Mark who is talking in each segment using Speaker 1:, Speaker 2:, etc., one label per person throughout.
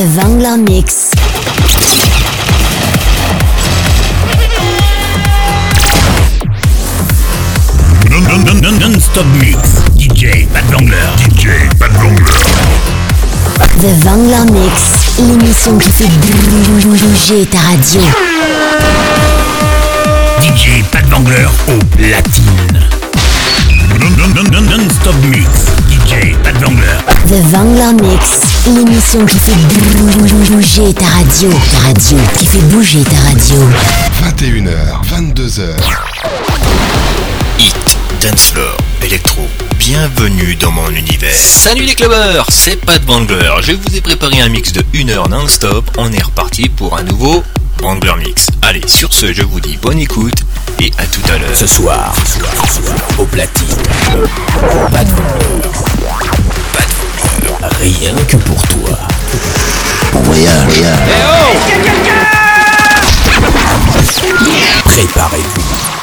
Speaker 1: The Wangler Mix.
Speaker 2: Non-stop mix. DJ Pat Wangler. DJ Pat
Speaker 1: The Wangler Mix. L'émission qui fait bouger ta radio.
Speaker 2: DJ Pat Wangler au platine. stop mix.
Speaker 1: The Vangler Mix, l'émission qui fait bouger ta radio. Ta radio, qui fait bouger ta radio.
Speaker 3: 21h, 22h.
Speaker 4: Hit, dance floor, électro. Bienvenue dans mon univers. Salut les clubbers, c'est Pat Vangler. Je vous ai préparé un mix de 1 h non-stop. On est reparti pour un nouveau Vangler Mix. Allez, sur ce, je vous dis bonne écoute et à tout à l'heure.
Speaker 2: Ce soir, au platine. Pas de voleur. Pas de Rien que pour toi. Bon voyage.
Speaker 5: Eh oh Préparez-vous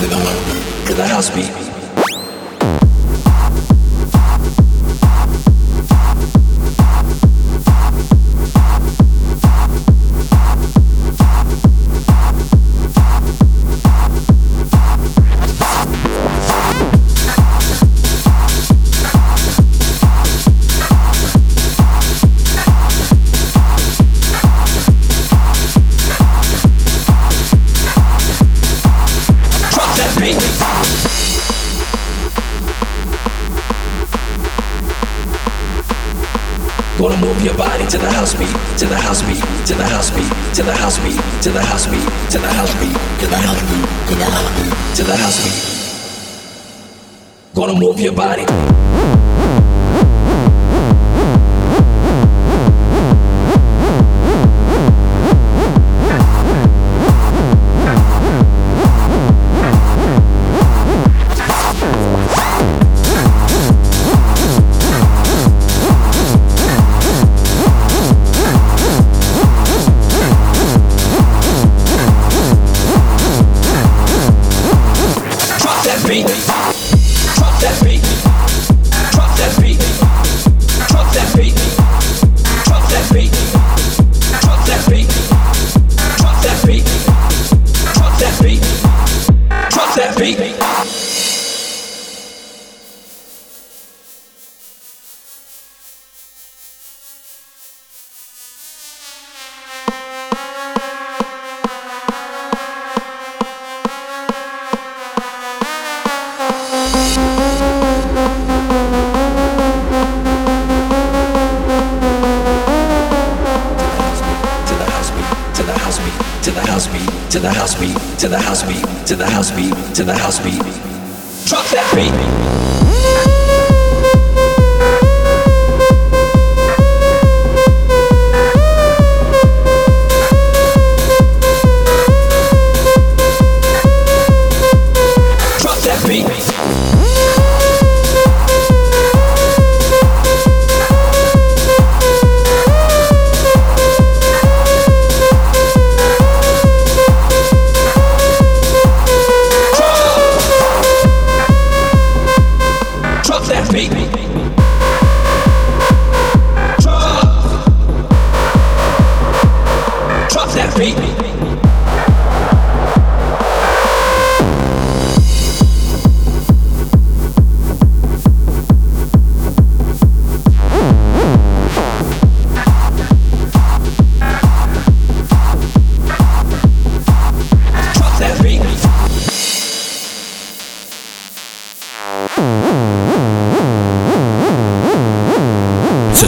Speaker 5: Because the, the beat. to the house beat, to the house beat, to the house beat, to the house beat, to the house beat, to the house beat, to the house beat. Gonna move your body. to the house beat, to the house beat, to the house beat, to the house beat. Drop that beat.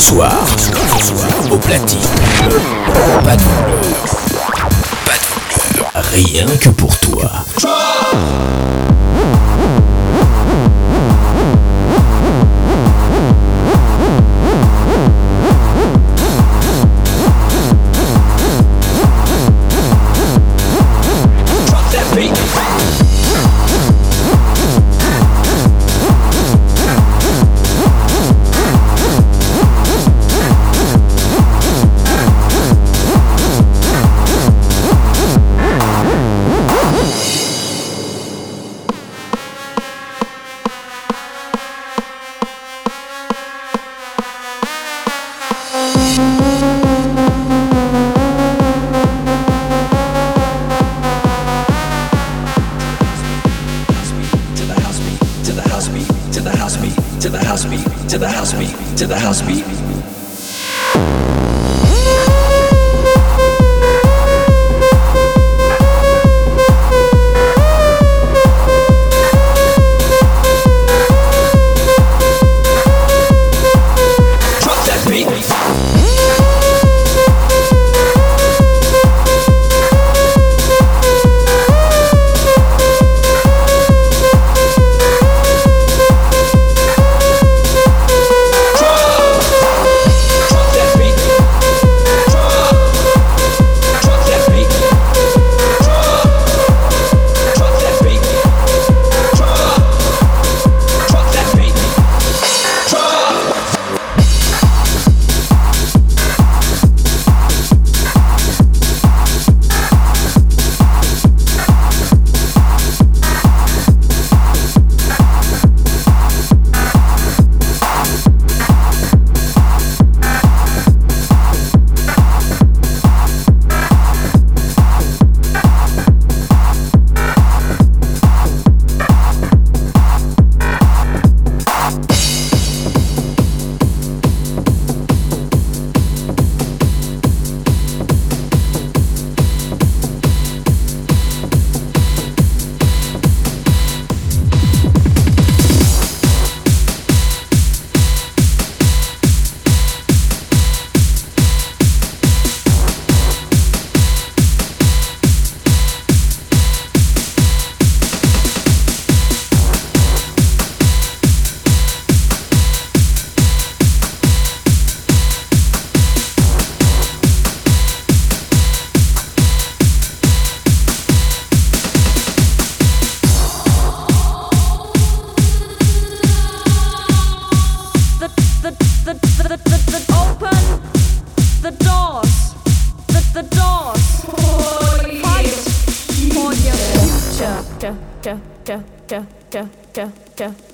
Speaker 6: Soir, au platine.
Speaker 2: Pas de pas
Speaker 6: de rien que pour toi.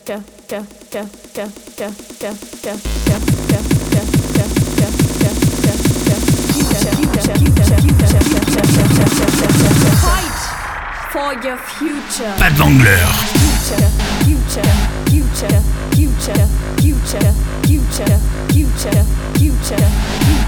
Speaker 6: Pas de Wangler. future, future, future, future, future, future.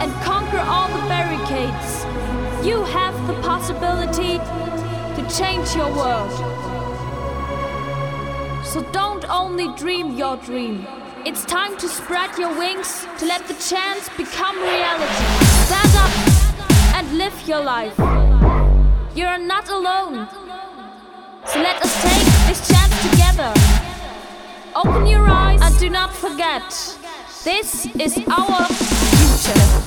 Speaker 7: and conquer all the barricades. You have the possibility to change your world. So don't only dream your dream. It's time to spread your wings to let the chance become reality. Stand up and live your life. You're not alone. So let us take this chance together. Open your eyes and do not forget. This is our
Speaker 6: future.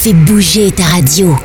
Speaker 5: Fais bouger ta radio.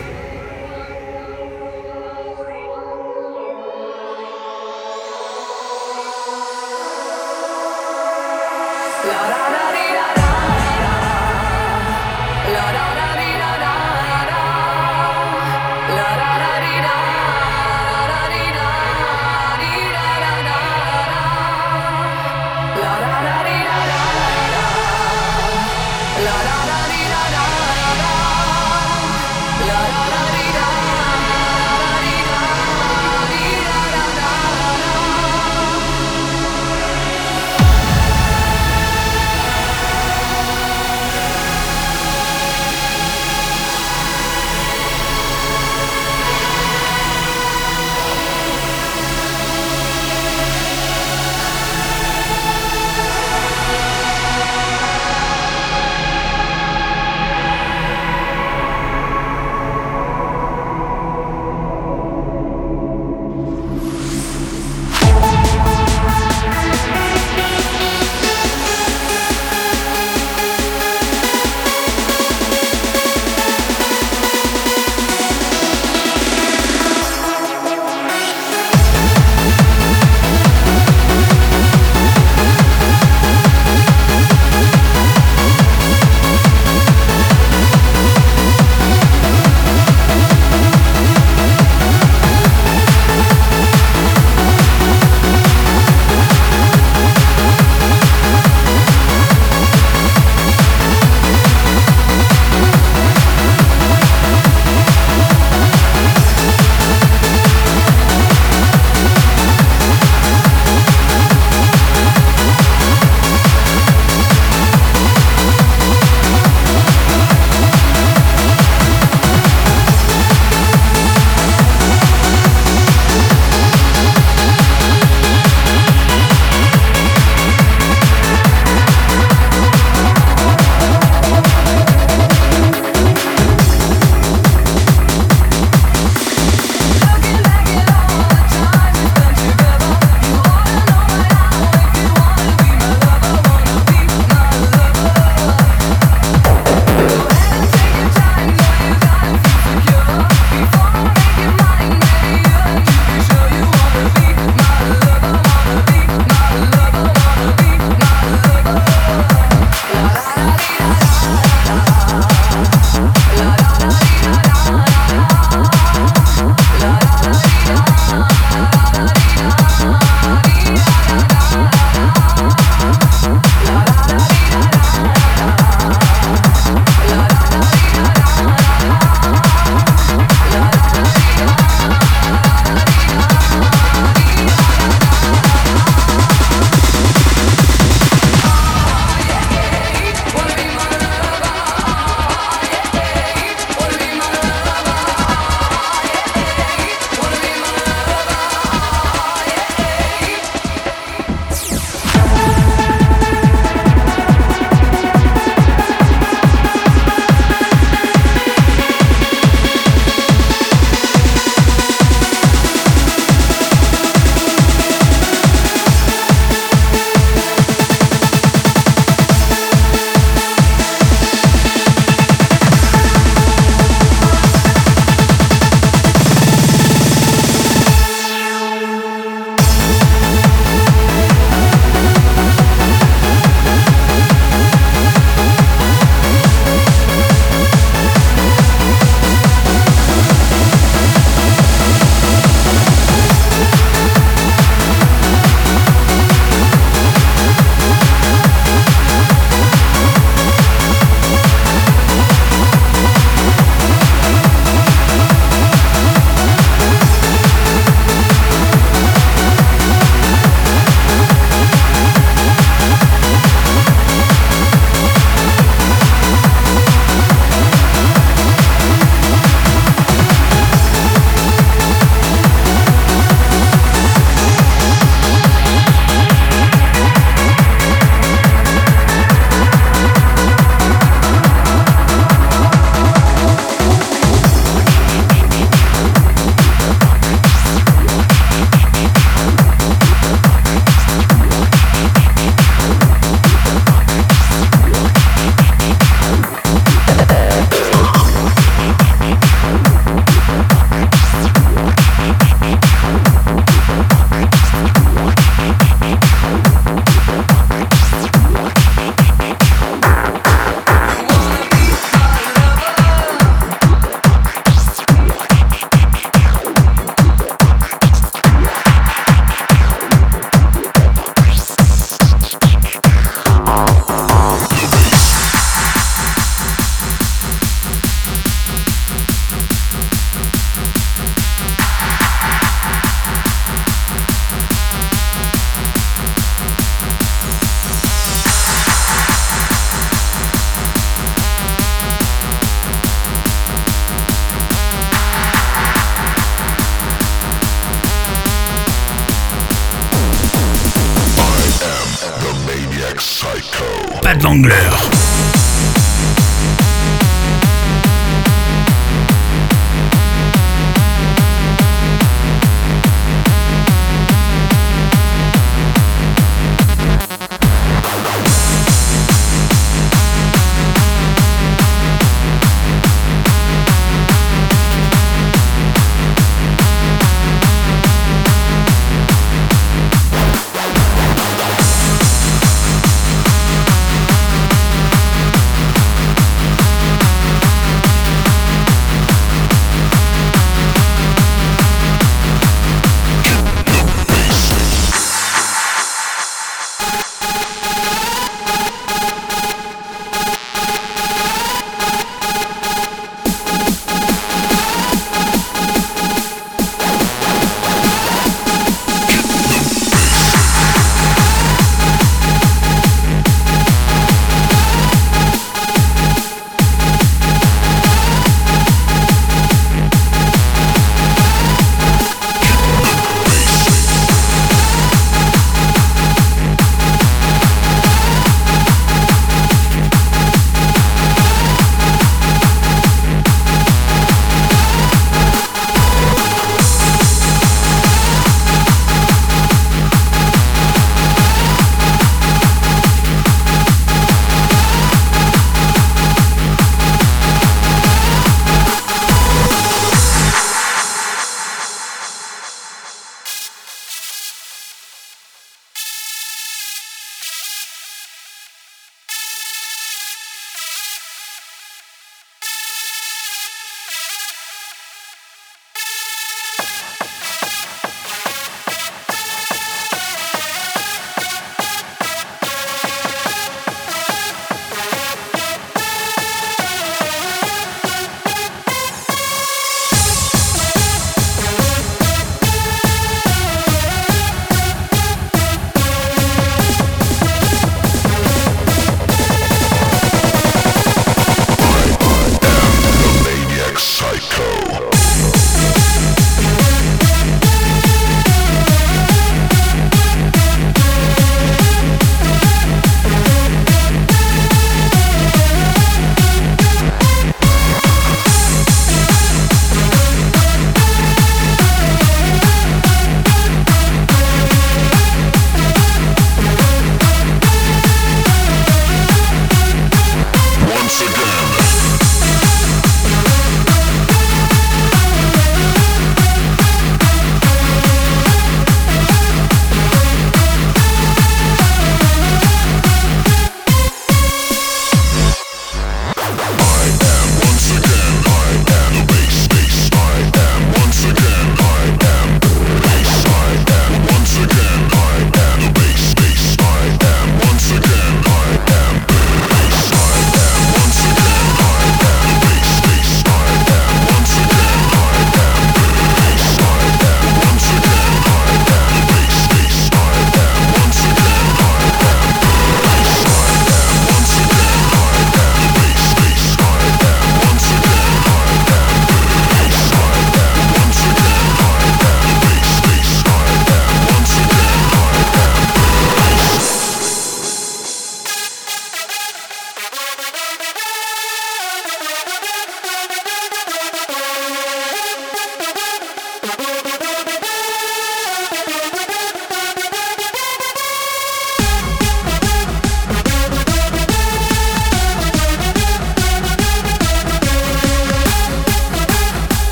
Speaker 8: Pas de langueur.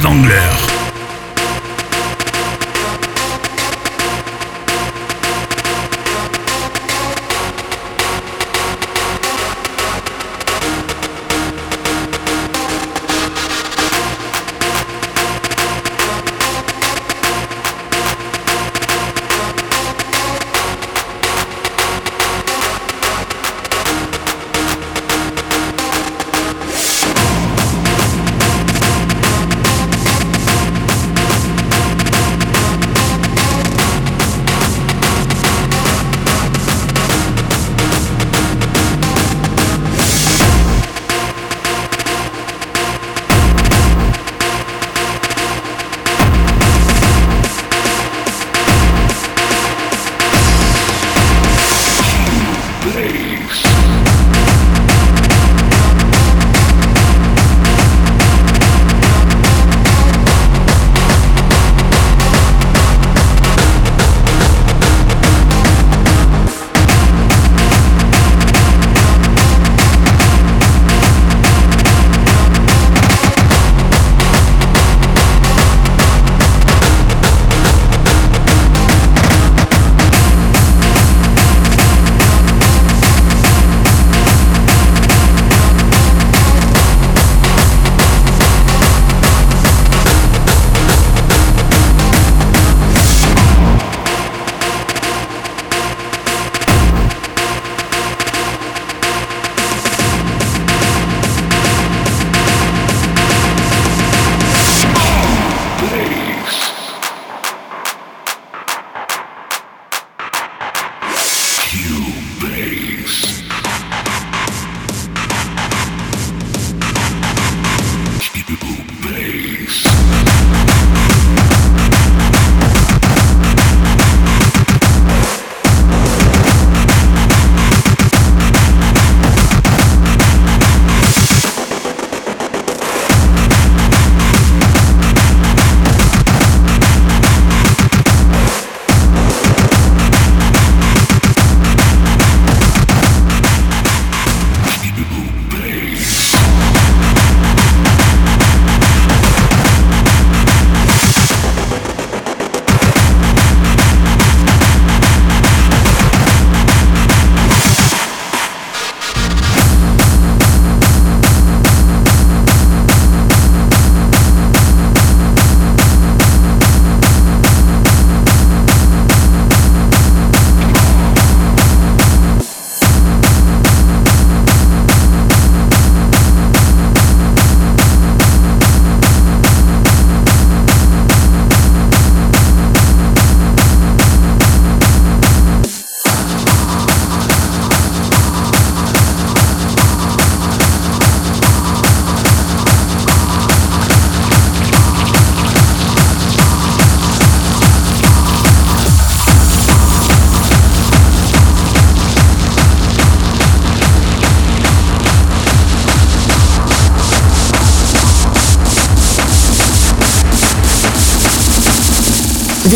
Speaker 8: d'Angleur.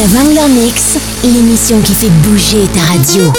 Speaker 1: La Wangler Mix, l'émission qui fait bouger ta radio.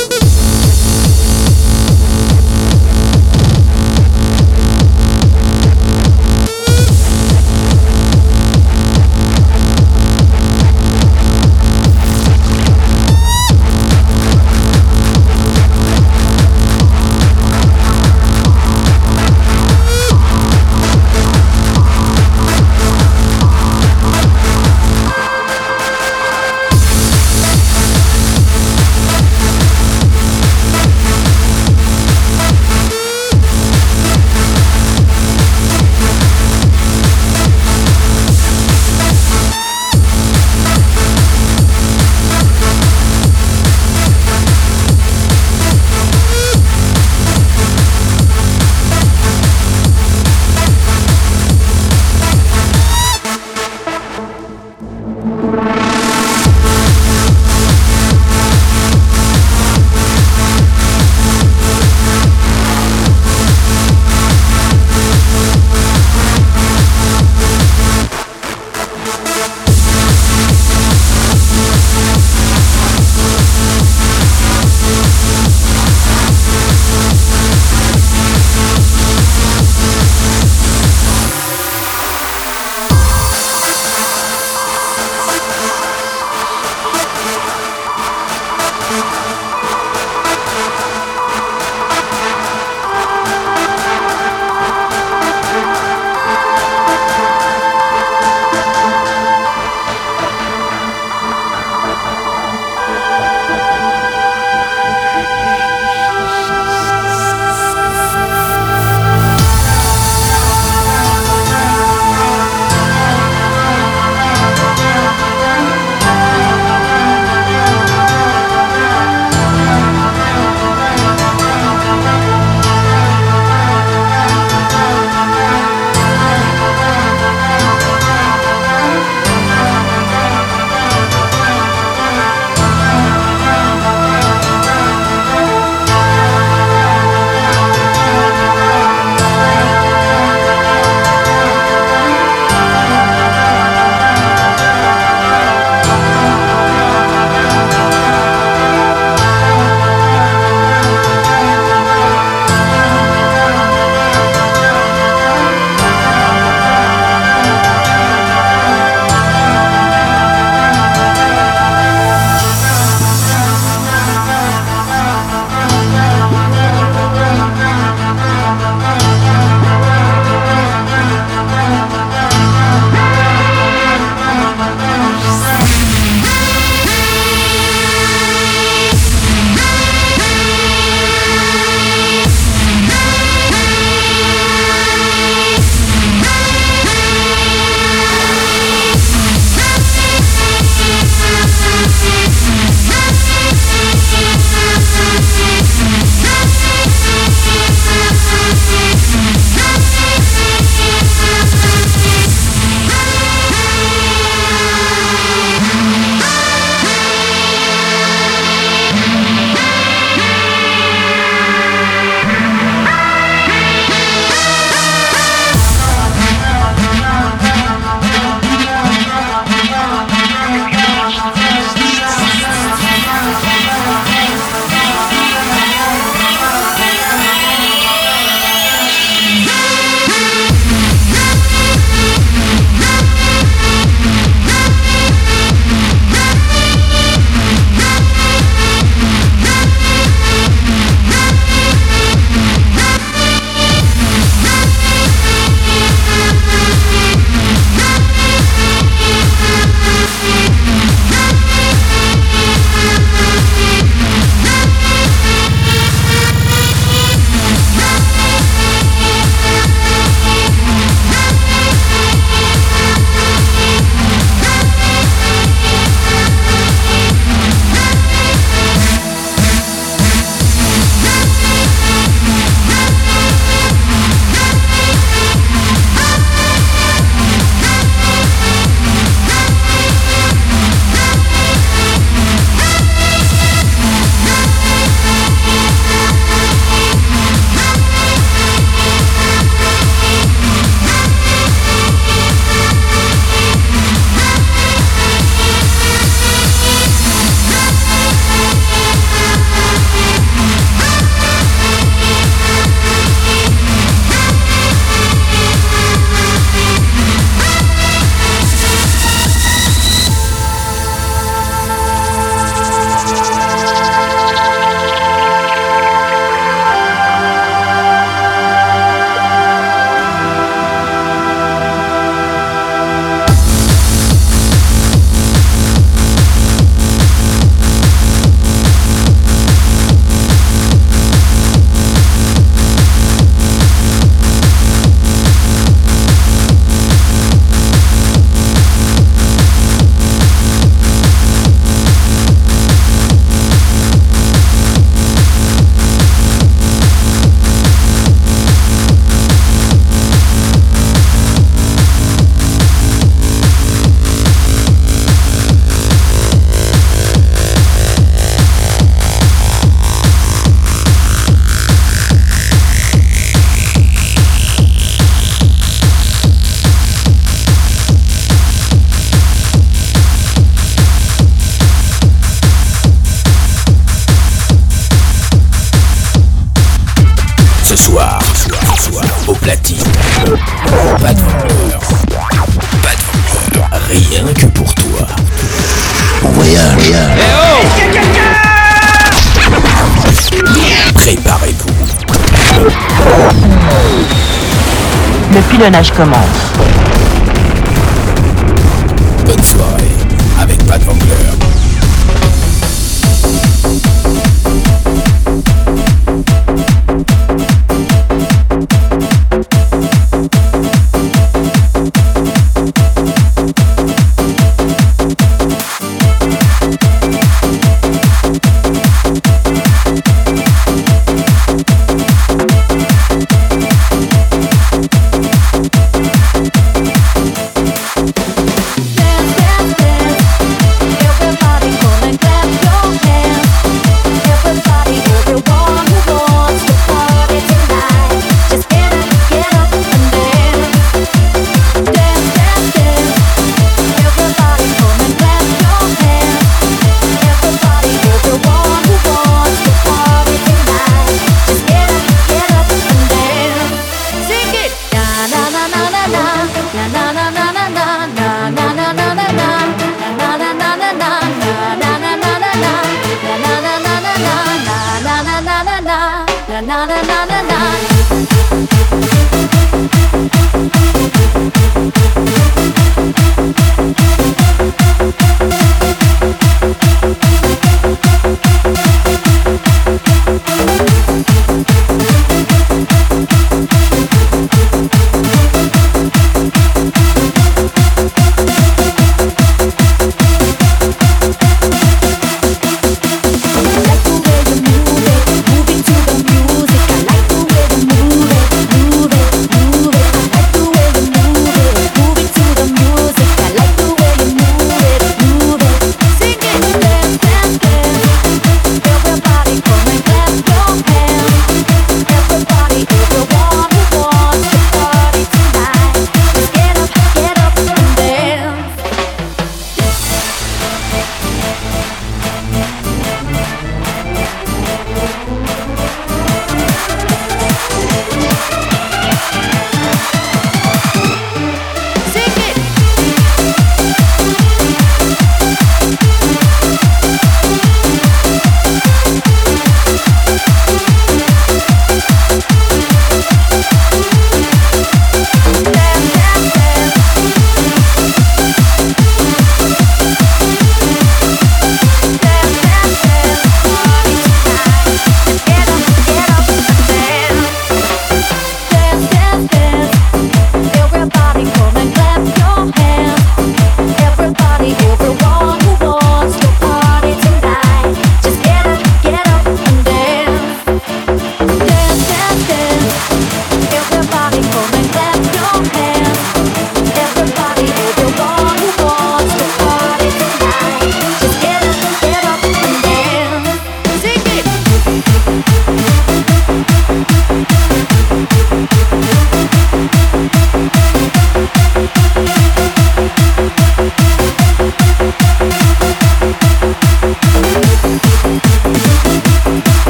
Speaker 9: nage commence.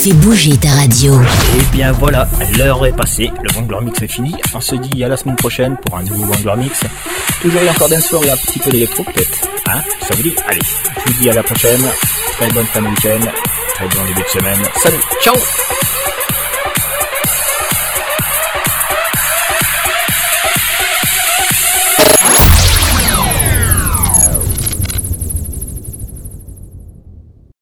Speaker 1: fait bouger ta radio.
Speaker 10: Et bien voilà, l'heure est passée, le Vanguard Mix est fini. On se dit à la semaine prochaine pour un nouveau Vanguard Mix. Toujours encore d'un soir et un petit peu d'électro peut-être. Hein Ça vous dit Allez, je vous dis à la prochaine. Très bonne fin de week-end. Très bon début de semaine. Salut, ciao